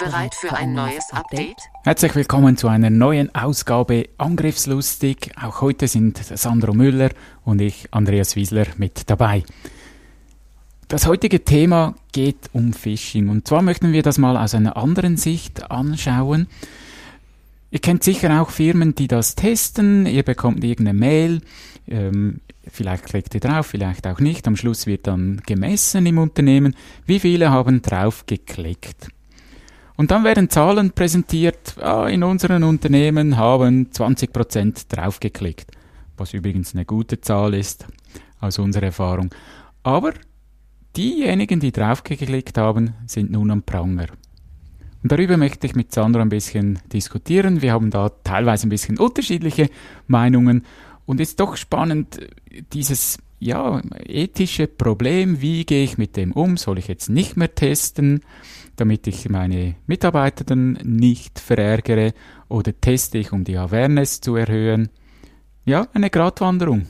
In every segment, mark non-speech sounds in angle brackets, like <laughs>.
Bereit für ein neues Update? Herzlich willkommen zu einer neuen Ausgabe Angriffslustig. Auch heute sind Sandro Müller und ich, Andreas Wiesler, mit dabei. Das heutige Thema geht um Phishing und zwar möchten wir das mal aus einer anderen Sicht anschauen. Ihr kennt sicher auch Firmen, die das testen. Ihr bekommt irgendeine Mail, ähm, vielleicht klickt ihr drauf, vielleicht auch nicht. Am Schluss wird dann gemessen im Unternehmen, wie viele haben drauf geklickt. Und dann werden Zahlen präsentiert, ah, in unseren Unternehmen haben 20% draufgeklickt, was übrigens eine gute Zahl ist, aus unserer Erfahrung. Aber diejenigen, die draufgeklickt haben, sind nun am Pranger. Und darüber möchte ich mit Sandro ein bisschen diskutieren. Wir haben da teilweise ein bisschen unterschiedliche Meinungen und es ist doch spannend, dieses ja, ethische Problem, wie gehe ich mit dem um? Soll ich jetzt nicht mehr testen, damit ich meine Mitarbeiter dann nicht verärgere oder teste ich, um die Awareness zu erhöhen? Ja, eine Gratwanderung.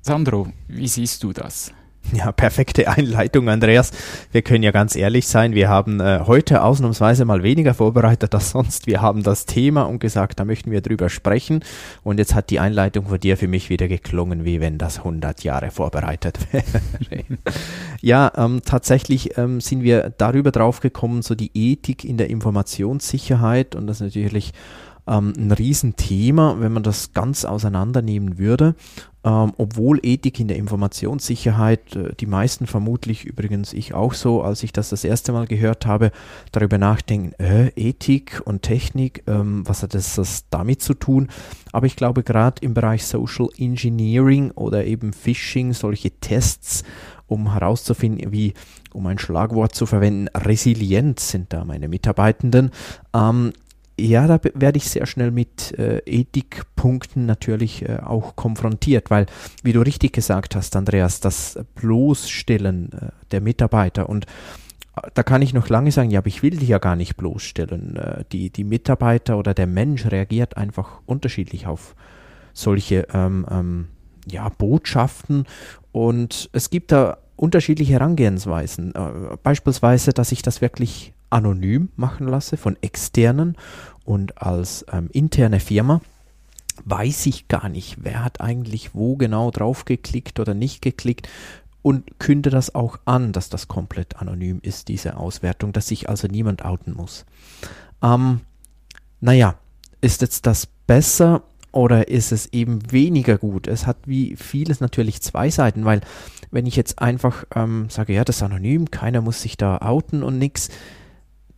Sandro, wie siehst du das? Ja, perfekte Einleitung, Andreas. Wir können ja ganz ehrlich sein, wir haben äh, heute ausnahmsweise mal weniger vorbereitet als sonst. Wir haben das Thema und gesagt, da möchten wir drüber sprechen. Und jetzt hat die Einleitung von dir für mich wieder geklungen, wie wenn das 100 Jahre vorbereitet <laughs> wäre. ja, ähm, tatsächlich ähm, sind wir darüber drauf gekommen, so die Ethik in der Informationssicherheit und das natürlich ähm, ein Riesenthema, wenn man das ganz auseinandernehmen würde. Ähm, obwohl Ethik in der Informationssicherheit, äh, die meisten vermutlich übrigens ich auch so, als ich das das erste Mal gehört habe, darüber nachdenken, äh, Ethik und Technik, ähm, was hat das, das damit zu tun? Aber ich glaube, gerade im Bereich Social Engineering oder eben Phishing, solche Tests, um herauszufinden, wie, um ein Schlagwort zu verwenden, resilient sind da meine Mitarbeitenden, ähm, ja, da werde ich sehr schnell mit äh, Ethikpunkten natürlich äh, auch konfrontiert, weil, wie du richtig gesagt hast, Andreas, das Bloßstellen äh, der Mitarbeiter und äh, da kann ich noch lange sagen, ja, aber ich will die ja gar nicht bloßstellen. Äh, die, die Mitarbeiter oder der Mensch reagiert einfach unterschiedlich auf solche ähm, ähm, ja, Botschaften und es gibt da unterschiedliche Herangehensweisen. Äh, beispielsweise, dass ich das wirklich anonym machen lasse von externen und als ähm, interne Firma weiß ich gar nicht, wer hat eigentlich wo genau drauf geklickt oder nicht geklickt und künde das auch an, dass das komplett anonym ist, diese Auswertung, dass sich also niemand outen muss. Ähm, naja, ist jetzt das besser oder ist es eben weniger gut? Es hat wie vieles natürlich zwei Seiten, weil wenn ich jetzt einfach ähm, sage, ja, das ist anonym, keiner muss sich da outen und nichts,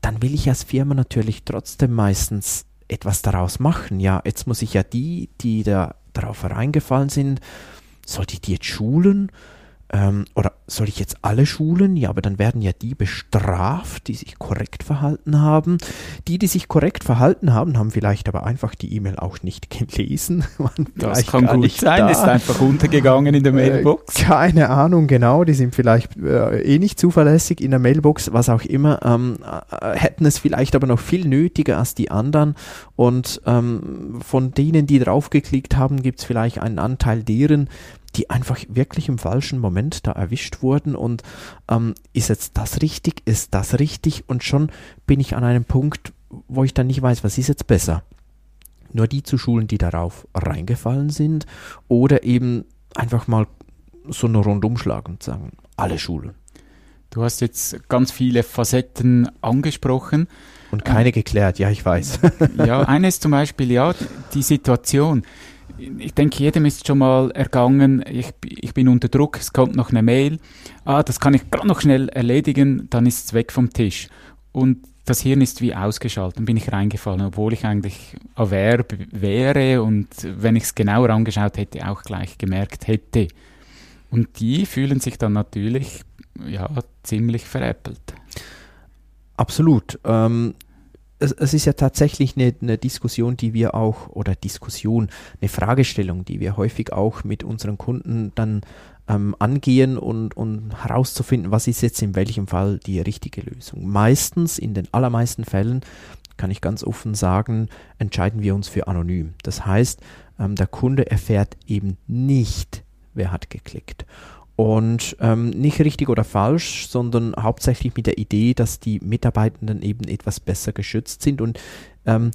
dann will ich als Firma natürlich trotzdem meistens etwas daraus machen. Ja, jetzt muss ich ja die, die da darauf reingefallen sind, sollte ich die jetzt schulen? Ähm, oder soll ich jetzt alle schulen? Ja, aber dann werden ja die bestraft, die sich korrekt verhalten haben. Die, die sich korrekt verhalten haben, haben vielleicht aber einfach die E-Mail auch nicht gelesen. <laughs> das kann gut sein, da. ist einfach untergegangen in der äh, Mailbox. Äh, keine Ahnung, genau, die sind vielleicht äh, eh nicht zuverlässig in der Mailbox, was auch immer, ähm, äh, hätten es vielleicht aber noch viel nötiger als die anderen. Und ähm, von denen, die draufgeklickt haben, gibt es vielleicht einen Anteil deren, die einfach wirklich im falschen Moment da erwischt wurden und ähm, ist jetzt das richtig, ist das richtig und schon bin ich an einem Punkt, wo ich dann nicht weiß, was ist jetzt besser. Nur die zu schulen, die darauf reingefallen sind oder eben einfach mal so eine Rundumschlag und sagen, alle Schulen. Du hast jetzt ganz viele Facetten angesprochen. Und keine geklärt, ja, ich weiß. ja, eines zum Beispiel, ja, die Situation ich denke, jedem ist schon mal ergangen, ich, ich bin unter Druck, es kommt noch eine Mail, ah, das kann ich gerade noch schnell erledigen, dann ist es weg vom Tisch. Und das Hirn ist wie ausgeschaltet, bin ich reingefallen, obwohl ich eigentlich aware wäre und wenn ich es genauer angeschaut hätte, auch gleich gemerkt hätte. Und die fühlen sich dann natürlich ja, ziemlich veräppelt. Absolut. Ähm, es, es, ist ja tatsächlich eine, eine, Diskussion, die wir auch, oder Diskussion, eine Fragestellung, die wir häufig auch mit unseren Kunden dann ähm, angehen und, und herauszufinden, was ist jetzt in welchem Fall die richtige Lösung. Meistens, in den allermeisten Fällen, kann ich ganz offen sagen, entscheiden wir uns für anonym. Das heißt, ähm, der Kunde erfährt eben nicht, wer hat geklickt. Und ähm, nicht richtig oder falsch, sondern hauptsächlich mit der Idee, dass die Mitarbeitenden eben etwas besser geschützt sind und ähm,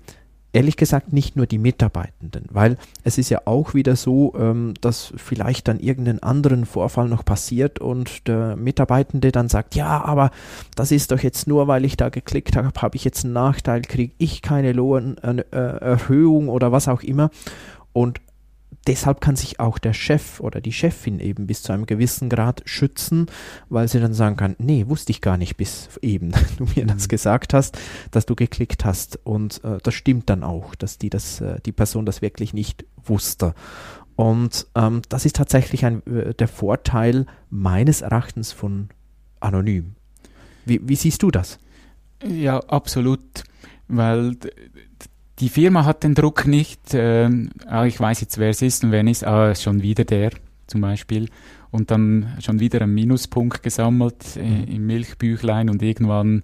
ehrlich gesagt nicht nur die Mitarbeitenden, weil es ist ja auch wieder so, ähm, dass vielleicht dann irgendeinen anderen Vorfall noch passiert und der Mitarbeitende dann sagt, ja, aber das ist doch jetzt nur, weil ich da geklickt habe, habe ich jetzt einen Nachteil, kriege ich keine Lohnerhöhung äh, oder was auch immer. Und deshalb kann sich auch der Chef oder die Chefin eben bis zu einem gewissen Grad schützen, weil sie dann sagen kann, nee, wusste ich gar nicht bis eben <laughs> du mir das mhm. gesagt hast, dass du geklickt hast und äh, das stimmt dann auch, dass die das äh, die Person das wirklich nicht wusste. Und ähm, das ist tatsächlich ein, äh, der Vorteil meines Erachtens von anonym. Wie, wie siehst du das? Ja, absolut, weil die Firma hat den Druck nicht, äh, ich weiß jetzt, wer es ist und wer nicht, ah, schon wieder der zum Beispiel. Und dann schon wieder ein Minuspunkt gesammelt äh, mhm. im Milchbüchlein und irgendwann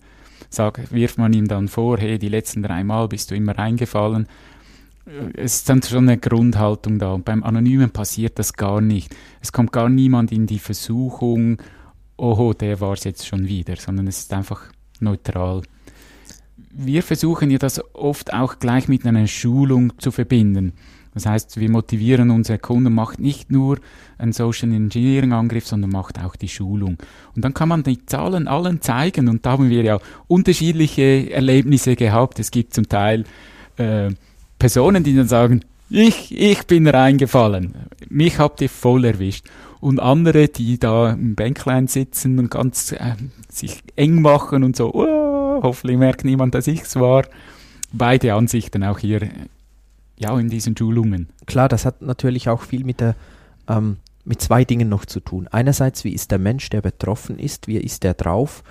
sagt, wirft man ihm dann vor, hey, die letzten drei Mal bist du immer reingefallen. Äh, es ist dann schon eine Grundhaltung da. Und beim Anonymen passiert das gar nicht. Es kommt gar niemand in die Versuchung, oh, der war es jetzt schon wieder, sondern es ist einfach neutral wir versuchen ja das oft auch gleich mit einer Schulung zu verbinden. Das heißt, wir motivieren unsere Kunden, macht nicht nur einen Social Engineering Angriff, sondern macht auch die Schulung. Und dann kann man die Zahlen allen zeigen und da haben wir ja unterschiedliche Erlebnisse gehabt. Es gibt zum Teil äh, Personen, die dann sagen, ich, ich bin reingefallen, mich habt ihr voll erwischt. Und andere, die da im Bänklein sitzen und ganz äh, sich eng machen und so, oh, hoffentlich merkt niemand, dass ich es war. Beide Ansichten auch hier, ja, in diesen Schulungen. Klar, das hat natürlich auch viel mit der, ähm, mit zwei Dingen noch zu tun. Einerseits, wie ist der Mensch, der betroffen ist, wie ist der drauf?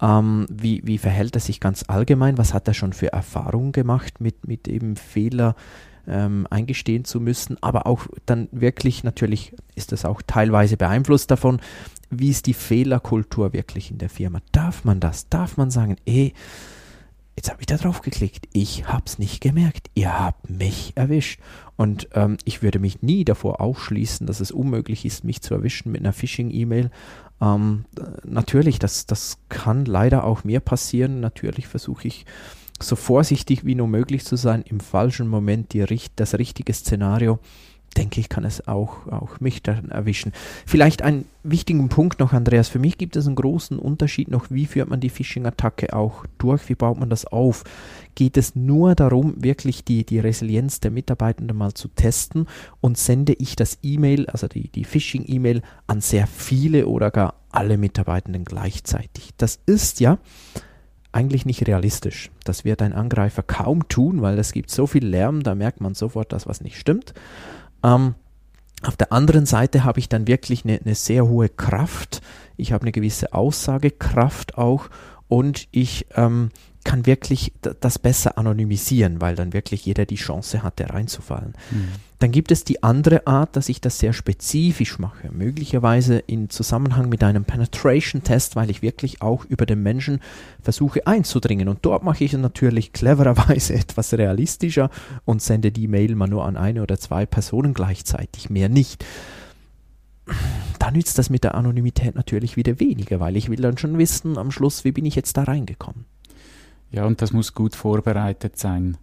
Ähm, wie, wie verhält er sich ganz allgemein? Was hat er schon für Erfahrungen gemacht mit, mit eben Fehler ähm, eingestehen zu müssen? Aber auch dann wirklich, natürlich ist das auch teilweise beeinflusst davon, wie ist die Fehlerkultur wirklich in der Firma? Darf man das? Darf man sagen, ey, jetzt habe ich da drauf geklickt, ich habe es nicht gemerkt, ihr habt mich erwischt. Und ähm, ich würde mich nie davor ausschließen, dass es unmöglich ist, mich zu erwischen mit einer Phishing-E-Mail. Ähm, natürlich, das, das kann leider auch mir passieren. Natürlich versuche ich so vorsichtig wie nur möglich zu sein, im falschen Moment die, das richtige Szenario denke ich, kann es auch, auch mich dann erwischen. Vielleicht einen wichtigen Punkt noch, Andreas. Für mich gibt es einen großen Unterschied noch, wie führt man die Phishing-Attacke auch durch, wie baut man das auf? Geht es nur darum, wirklich die, die Resilienz der Mitarbeitenden mal zu testen und sende ich das E-Mail, also die, die Phishing-E-Mail, an sehr viele oder gar alle Mitarbeitenden gleichzeitig? Das ist ja eigentlich nicht realistisch. Das wird ein Angreifer kaum tun, weil es gibt so viel Lärm, da merkt man sofort, dass was nicht stimmt. Ähm, auf der anderen Seite habe ich dann wirklich eine, eine sehr hohe Kraft. Ich habe eine gewisse Aussagekraft auch und ich ähm, kann wirklich das besser anonymisieren, weil dann wirklich jeder die Chance hat, da reinzufallen. Mhm. Dann gibt es die andere Art, dass ich das sehr spezifisch mache, möglicherweise in Zusammenhang mit einem Penetration-Test, weil ich wirklich auch über den Menschen versuche einzudringen. Und dort mache ich es natürlich clevererweise <laughs> etwas realistischer und sende die Mail mal nur an eine oder zwei Personen gleichzeitig, mehr nicht da nützt das mit der Anonymität natürlich wieder weniger, weil ich will dann schon wissen am Schluss, wie bin ich jetzt da reingekommen. Ja, und das muss gut vorbereitet sein,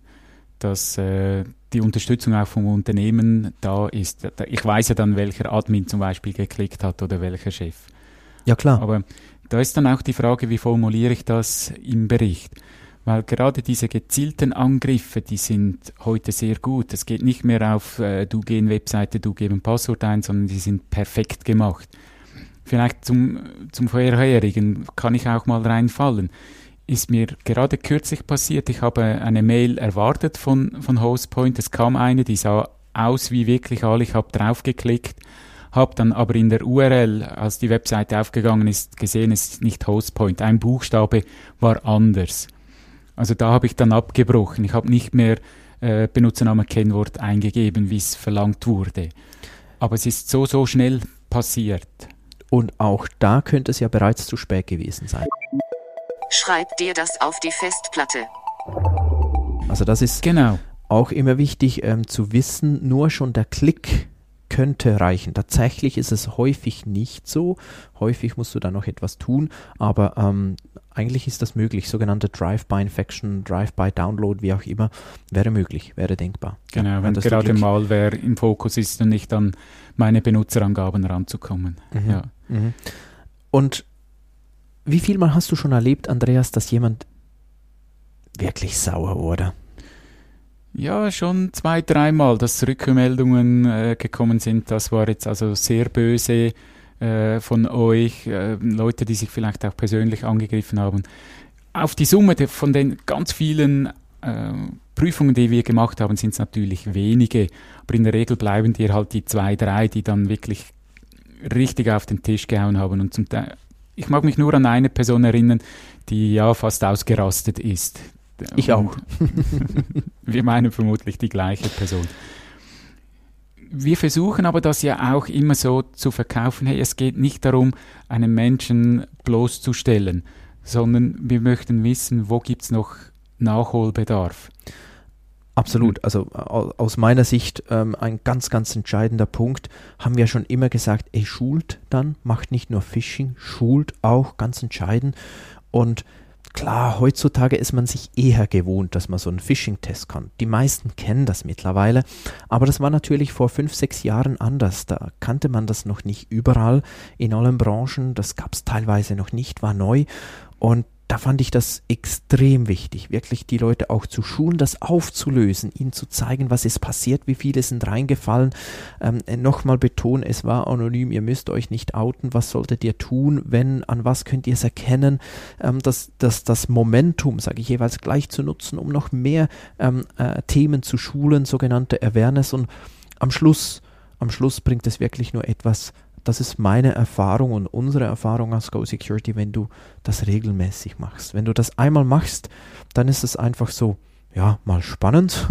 dass äh, die Unterstützung auch vom Unternehmen da ist. Ich weiß ja dann, welcher Admin zum Beispiel geklickt hat oder welcher Chef. Ja, klar. Aber da ist dann auch die Frage, wie formuliere ich das im Bericht? Weil gerade diese gezielten Angriffe, die sind heute sehr gut. Es geht nicht mehr auf, äh, du geh in Webseite, du geben Passwort ein, sondern die sind perfekt gemacht. Vielleicht zum, zum vorherigen kann ich auch mal reinfallen ist mir gerade kürzlich passiert. Ich habe eine Mail erwartet von, von Hostpoint. Es kam eine, die sah aus wie wirklich alle. Ich habe draufgeklickt, habe dann aber in der URL, als die Webseite aufgegangen ist, gesehen, es ist nicht Hostpoint. Ein Buchstabe war anders. Also da habe ich dann abgebrochen. Ich habe nicht mehr äh, Benutzername, Kennwort eingegeben, wie es verlangt wurde. Aber es ist so, so schnell passiert. Und auch da könnte es ja bereits zu spät gewesen sein. Schreib dir das auf die Festplatte. Also das ist Genau. auch immer wichtig ähm, zu wissen, nur schon der Klick könnte reichen. Tatsächlich ist es häufig nicht so. Häufig musst du da noch etwas tun, aber ähm, eigentlich ist das möglich. Sogenannte Drive-by-Infection, Drive-by-Download, wie auch immer, wäre möglich, wäre denkbar. Genau, Ja, wenn gerade Glück- Malware im Fokus ist und nicht an meine Benutzerangaben ranzukommen. Mhm. Ja. Mhm. Und wie viel Mal hast du schon erlebt, Andreas, dass jemand wirklich sauer wurde? Ja, schon zwei, dreimal, dass Rückmeldungen äh, gekommen sind. Das war jetzt also sehr böse äh, von euch, äh, Leute, die sich vielleicht auch persönlich angegriffen haben. Auf die Summe der, von den ganz vielen äh, Prüfungen, die wir gemacht haben, sind es natürlich wenige, aber in der Regel bleiben dir halt die zwei, drei, die dann wirklich richtig auf den Tisch gehauen haben. Und zum Teil, ich mag mich nur an eine Person erinnern, die ja fast ausgerastet ist. Ich auch. <laughs> Wir meinen vermutlich die gleiche Person. Wir versuchen aber das ja auch immer so zu verkaufen, hey, es geht nicht darum, einen Menschen bloßzustellen, sondern wir möchten wissen, wo gibt es noch Nachholbedarf. Absolut. Also au- aus meiner Sicht ähm, ein ganz, ganz entscheidender Punkt. Haben wir schon immer gesagt, ey, schult dann, macht nicht nur Phishing, schult auch, ganz entscheidend. Und klar, heutzutage ist man sich eher gewohnt, dass man so einen Phishing-Test kann. Die meisten kennen das mittlerweile. Aber das war natürlich vor fünf, sechs Jahren anders. Da kannte man das noch nicht überall in allen Branchen. Das gab es teilweise noch nicht, war neu. Und da fand ich das extrem wichtig, wirklich die Leute auch zu schulen, das aufzulösen, ihnen zu zeigen, was ist passiert, wie viele sind reingefallen. Ähm, Nochmal betonen, es war anonym, ihr müsst euch nicht outen, was solltet ihr tun, wenn, an was könnt ihr es erkennen, ähm, das, das, das Momentum, sage ich jeweils gleich zu nutzen, um noch mehr ähm, äh, Themen zu schulen, sogenannte Awareness und am Schluss, am Schluss bringt es wirklich nur etwas, das ist meine Erfahrung und unsere Erfahrung als Go Security, wenn du das regelmäßig machst. Wenn du das einmal machst, dann ist es einfach so, ja, mal spannend.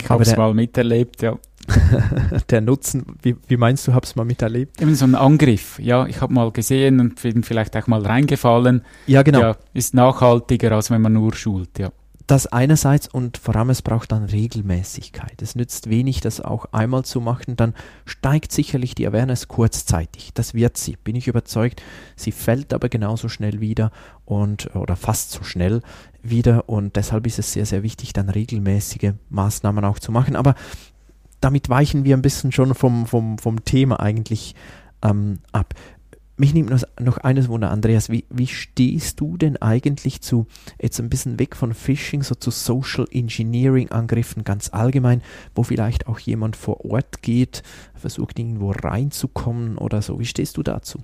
Ich habe es mal miterlebt, ja. <laughs> Der Nutzen, wie, wie meinst du, hab's mal miterlebt? Eben so ein Angriff, ja, ich habe mal gesehen und bin vielleicht auch mal reingefallen. Ja, genau. Ja, ist nachhaltiger, als wenn man nur schult, ja. Das einerseits und vor allem es braucht dann Regelmäßigkeit. Es nützt wenig, das auch einmal zu machen, dann steigt sicherlich die Awareness kurzzeitig. Das wird sie, bin ich überzeugt. Sie fällt aber genauso schnell wieder und oder fast so schnell wieder und deshalb ist es sehr, sehr wichtig, dann regelmäßige Maßnahmen auch zu machen. Aber damit weichen wir ein bisschen schon vom, vom, vom Thema eigentlich ähm, ab. Mich nimmt noch, eines Wunder, Andreas. Wie, wie stehst du denn eigentlich zu, jetzt ein bisschen weg von Phishing, so zu Social Engineering Angriffen ganz allgemein, wo vielleicht auch jemand vor Ort geht, versucht irgendwo reinzukommen oder so? Wie stehst du dazu?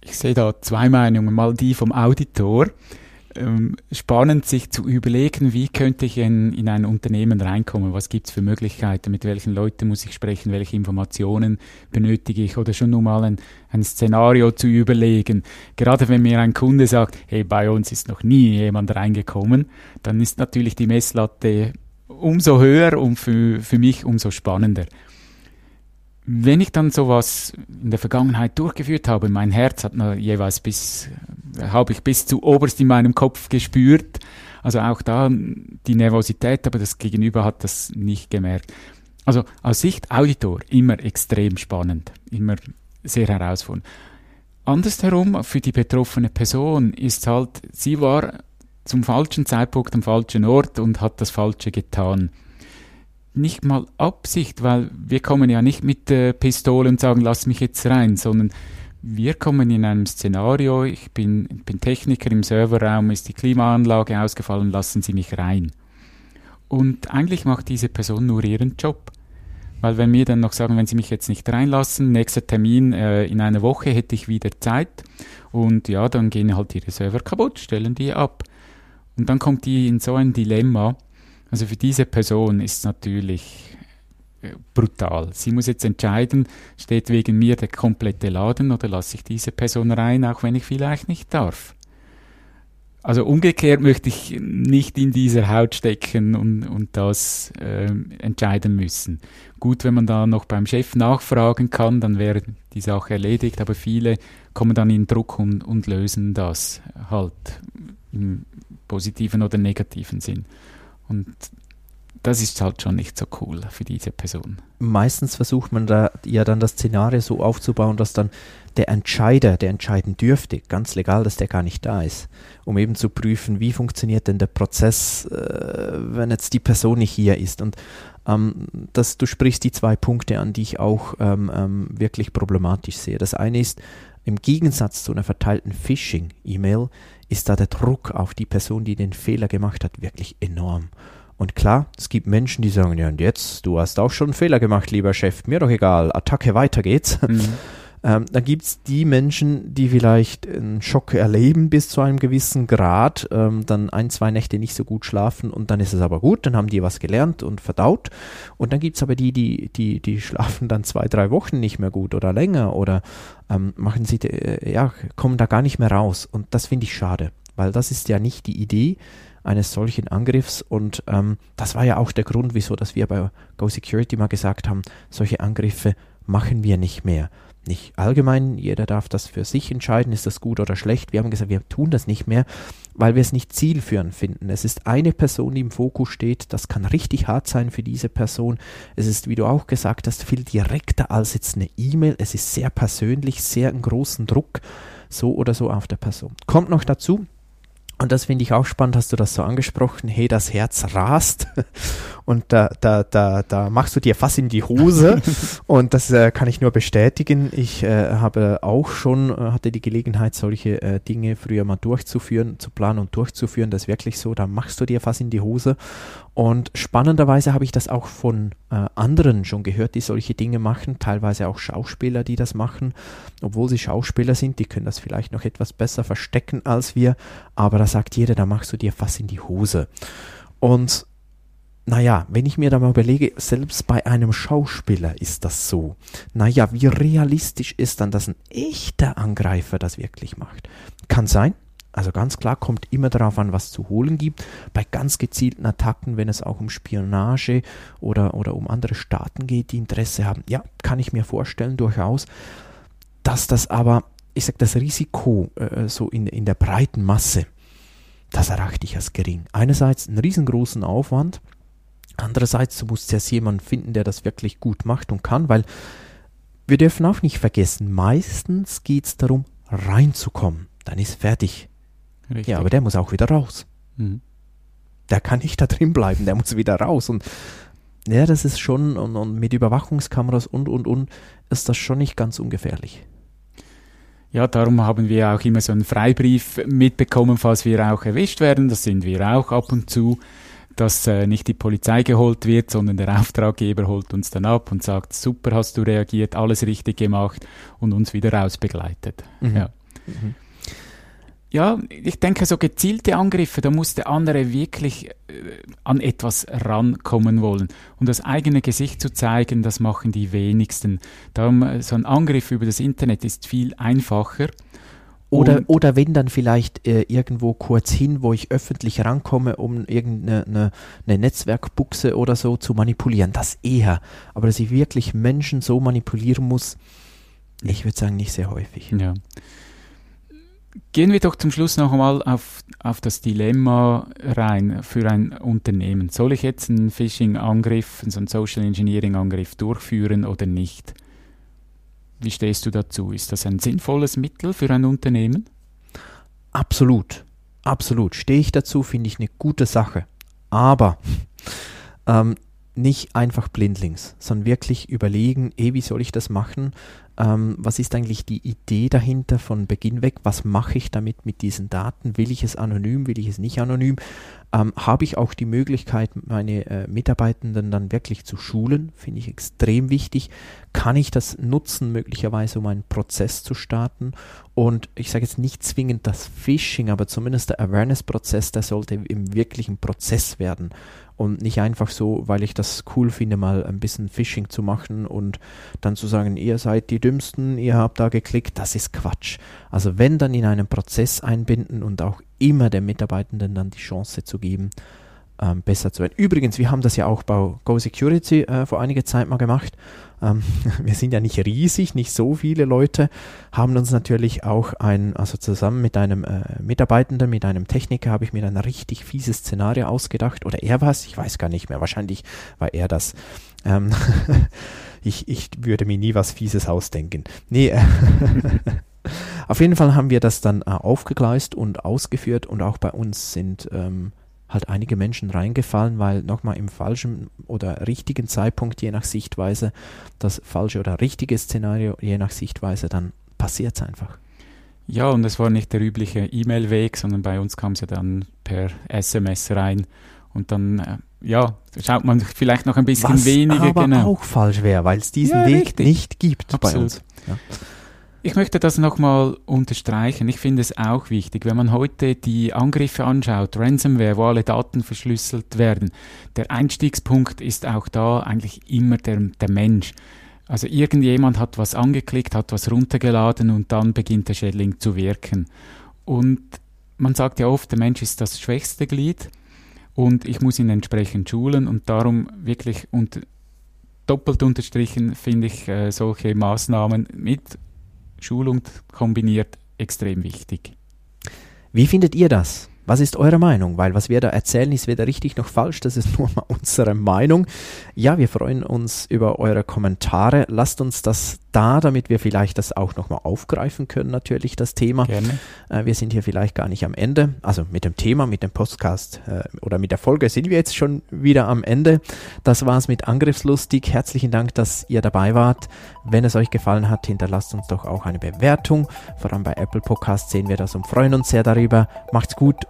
Ich sehe da zwei Meinungen. Mal die vom Auditor. Ähm, spannend, sich zu überlegen, wie könnte ich in, in ein Unternehmen reinkommen? Was gibt es für Möglichkeiten? Mit welchen Leuten muss ich sprechen? Welche Informationen benötige ich? Oder schon nur mal ein, ein Szenario zu überlegen. Gerade wenn mir ein Kunde sagt, hey, bei uns ist noch nie jemand reingekommen, dann ist natürlich die Messlatte umso höher und für, für mich umso spannender. Wenn ich dann sowas in der Vergangenheit durchgeführt habe, mein Herz hat mal jeweils bis, habe ich bis zu oberst in meinem Kopf gespürt. Also auch da die Nervosität, aber das Gegenüber hat das nicht gemerkt. Also aus Sicht Auditor immer extrem spannend, immer sehr herausfordernd. Andersherum, für die betroffene Person ist halt, sie war zum falschen Zeitpunkt am falschen Ort und hat das Falsche getan nicht mal Absicht, weil wir kommen ja nicht mit der Pistole und sagen, lass mich jetzt rein, sondern wir kommen in einem Szenario, ich bin, bin Techniker im Serverraum, ist die Klimaanlage ausgefallen, lassen Sie mich rein. Und eigentlich macht diese Person nur ihren Job. Weil wenn wir dann noch sagen, wenn Sie mich jetzt nicht reinlassen, nächster Termin äh, in einer Woche hätte ich wieder Zeit und ja, dann gehen halt Ihre Server kaputt, stellen die ab. Und dann kommt die in so ein Dilemma, also für diese Person ist natürlich äh, brutal. Sie muss jetzt entscheiden, steht wegen mir der komplette Laden oder lasse ich diese Person rein, auch wenn ich vielleicht nicht darf. Also umgekehrt möchte ich nicht in dieser Haut stecken und, und das äh, entscheiden müssen. Gut, wenn man da noch beim Chef nachfragen kann, dann wäre die Sache erledigt, aber viele kommen dann in Druck und, und lösen das halt im positiven oder negativen Sinn. Und das ist halt schon nicht so cool für diese Person. Meistens versucht man da ja dann das Szenario so aufzubauen, dass dann der Entscheider, der entscheiden dürfte, ganz legal, dass der gar nicht da ist, um eben zu prüfen, wie funktioniert denn der Prozess, äh, wenn jetzt die Person nicht hier ist. Und ähm, das, du sprichst die zwei Punkte an, die ich auch ähm, ähm, wirklich problematisch sehe. Das eine ist, im Gegensatz zu einer verteilten Phishing-E-Mail ist da der Druck auf die Person, die den Fehler gemacht hat, wirklich enorm. Und klar, es gibt Menschen, die sagen, ja und jetzt, du hast auch schon einen Fehler gemacht, lieber Chef, mir doch egal, Attacke, weiter geht's. Mhm. <laughs> Ähm, dann gibt es die Menschen, die vielleicht einen Schock erleben bis zu einem gewissen Grad, ähm, dann ein, zwei Nächte nicht so gut schlafen und dann ist es aber gut, dann haben die was gelernt und verdaut. Und dann gibt es aber die, die, die, die <laughs> schlafen dann zwei, drei Wochen nicht mehr gut oder länger oder ähm, machen sie, äh, ja, kommen da gar nicht mehr raus. Und das finde ich schade, weil das ist ja nicht die Idee eines solchen Angriffs. Und ähm, das war ja auch der Grund, wieso, dass wir bei Go Security mal gesagt haben, solche Angriffe machen wir nicht mehr nicht allgemein, jeder darf das für sich entscheiden, ist das gut oder schlecht. Wir haben gesagt, wir tun das nicht mehr, weil wir es nicht zielführend finden. Es ist eine Person, die im Fokus steht, das kann richtig hart sein für diese Person. Es ist, wie du auch gesagt hast, viel direkter als jetzt eine E-Mail. Es ist sehr persönlich, sehr einen großen Druck, so oder so auf der Person. Kommt noch dazu, und das finde ich auch spannend, hast du das so angesprochen, hey, das Herz rast. <laughs> Und da, da, da, da machst du dir fast in die Hose. <laughs> Und das äh, kann ich nur bestätigen. Ich äh, habe auch schon, äh, hatte die Gelegenheit, solche äh, Dinge früher mal durchzuführen, zu planen und durchzuführen. Das ist wirklich so, da machst du dir fast in die Hose. Und spannenderweise habe ich das auch von äh, anderen schon gehört, die solche Dinge machen, teilweise auch Schauspieler, die das machen, obwohl sie Schauspieler sind, die können das vielleicht noch etwas besser verstecken als wir, aber da sagt jeder, da machst du dir fast in die Hose. Und naja, wenn ich mir da mal überlege, selbst bei einem Schauspieler ist das so. Naja, wie realistisch ist dann, dass ein echter Angreifer das wirklich macht? Kann sein. Also ganz klar kommt immer darauf an, was zu holen gibt. Bei ganz gezielten Attacken, wenn es auch um Spionage oder, oder um andere Staaten geht, die Interesse haben, ja, kann ich mir vorstellen, durchaus. Dass das aber, ich sag, das Risiko äh, so in, in der breiten Masse, das erachte ich als gering. Einerseits einen riesengroßen Aufwand, Andererseits, du musst ja jemanden finden, der das wirklich gut macht und kann, weil wir dürfen auch nicht vergessen, meistens geht es darum, reinzukommen. Dann ist fertig. Richtig. Ja, aber der muss auch wieder raus. Mhm. Der kann nicht da drin bleiben, der muss wieder raus. Und ja, das ist schon, und, und mit Überwachungskameras und, und, und, ist das schon nicht ganz ungefährlich. Ja, darum haben wir auch immer so einen Freibrief mitbekommen, falls wir auch erwischt werden. Das sind wir auch ab und zu dass äh, nicht die Polizei geholt wird, sondern der Auftraggeber holt uns dann ab und sagt, super hast du reagiert, alles richtig gemacht und uns wieder rausbegleitet. Mhm. Ja. Mhm. Ja, ich denke, so gezielte Angriffe, da muss der andere wirklich äh, an etwas rankommen wollen. Und das eigene Gesicht zu zeigen, das machen die wenigsten. Darum, äh, so ein Angriff über das Internet ist viel einfacher. Oder, oder wenn dann vielleicht äh, irgendwo kurz hin, wo ich öffentlich rankomme, um irgendeine eine, eine Netzwerkbuchse oder so zu manipulieren. Das eher. Aber dass ich wirklich Menschen so manipulieren muss, ich würde sagen, nicht sehr häufig. Ja. Gehen wir doch zum Schluss noch einmal auf, auf das Dilemma rein für ein Unternehmen. Soll ich jetzt einen Phishing-Angriff, einen Social Engineering-Angriff durchführen oder nicht? Wie stehst du dazu? Ist das ein sinnvolles Mittel für ein Unternehmen? Absolut, absolut. Stehe ich dazu, finde ich eine gute Sache. Aber <laughs> ähm, nicht einfach blindlings, sondern wirklich überlegen, eh, wie soll ich das machen? Ähm, was ist eigentlich die Idee dahinter von Beginn weg, was mache ich damit mit diesen Daten, will ich es anonym, will ich es nicht anonym, ähm, habe ich auch die Möglichkeit, meine äh, Mitarbeitenden dann wirklich zu schulen, finde ich extrem wichtig, kann ich das nutzen, möglicherweise um einen Prozess zu starten? Und ich sage jetzt nicht zwingend das Phishing, aber zumindest der Awareness-Prozess, der sollte im wirklichen Prozess werden. Und nicht einfach so, weil ich das cool finde, mal ein bisschen Phishing zu machen und dann zu sagen, ihr seid die Dümmsten, ihr habt da geklickt, das ist Quatsch. Also wenn dann in einen Prozess einbinden und auch immer den Mitarbeitenden dann die Chance zu geben, ähm, besser zu werden. Übrigens, wir haben das ja auch bei Go Security äh, vor einiger Zeit mal gemacht. Ähm, <laughs> wir sind ja nicht riesig, nicht so viele Leute, haben uns natürlich auch ein, also zusammen mit einem äh, Mitarbeitenden, mit einem Techniker, habe ich mir ein richtig fieses Szenario ausgedacht. Oder er war es, ich weiß gar nicht mehr, wahrscheinlich war er das. Ähm, <laughs> ich, ich würde mir nie was Fieses ausdenken. Nee, äh, <laughs> auf jeden Fall haben wir das dann äh, aufgegleist und ausgeführt und auch bei uns sind ähm, halt einige Menschen reingefallen, weil nochmal im falschen oder richtigen Zeitpunkt, je nach Sichtweise, das falsche oder richtige Szenario, je nach Sichtweise, dann passiert es einfach. Ja, und es war nicht der übliche E-Mail-Weg, sondern bei uns kam es ja dann per SMS rein. Und dann, äh, ja, schaut man vielleicht noch ein bisschen Was weniger. aber genau. auch falsch wäre, weil es diesen ja, Weg richtig. nicht gibt Absolut. bei uns. Ja. Ich möchte das nochmal unterstreichen. Ich finde es auch wichtig, wenn man heute die Angriffe anschaut, Ransomware, wo alle Daten verschlüsselt werden, der Einstiegspunkt ist auch da eigentlich immer der, der Mensch. Also irgendjemand hat was angeklickt, hat was runtergeladen und dann beginnt der Schädling zu wirken. Und man sagt ja oft, der Mensch ist das schwächste Glied und ich muss ihn entsprechend schulen und darum wirklich und doppelt unterstrichen finde ich äh, solche Maßnahmen mit Schulung kombiniert extrem wichtig. Wie findet ihr das? Was ist eure Meinung? Weil was wir da erzählen, ist weder richtig noch falsch, das ist <laughs> nur mal unsere Meinung. Ja, wir freuen uns über eure Kommentare. Lasst uns das da, damit wir vielleicht das auch nochmal aufgreifen können, natürlich das Thema. Gerne. Äh, wir sind hier vielleicht gar nicht am Ende. Also mit dem Thema, mit dem Podcast äh, oder mit der Folge sind wir jetzt schon wieder am Ende. Das war's mit Angriffslustig. Herzlichen Dank, dass ihr dabei wart. Wenn es euch gefallen hat, hinterlasst uns doch auch eine Bewertung. Vor allem bei Apple Podcast sehen wir das und freuen uns sehr darüber. Macht's gut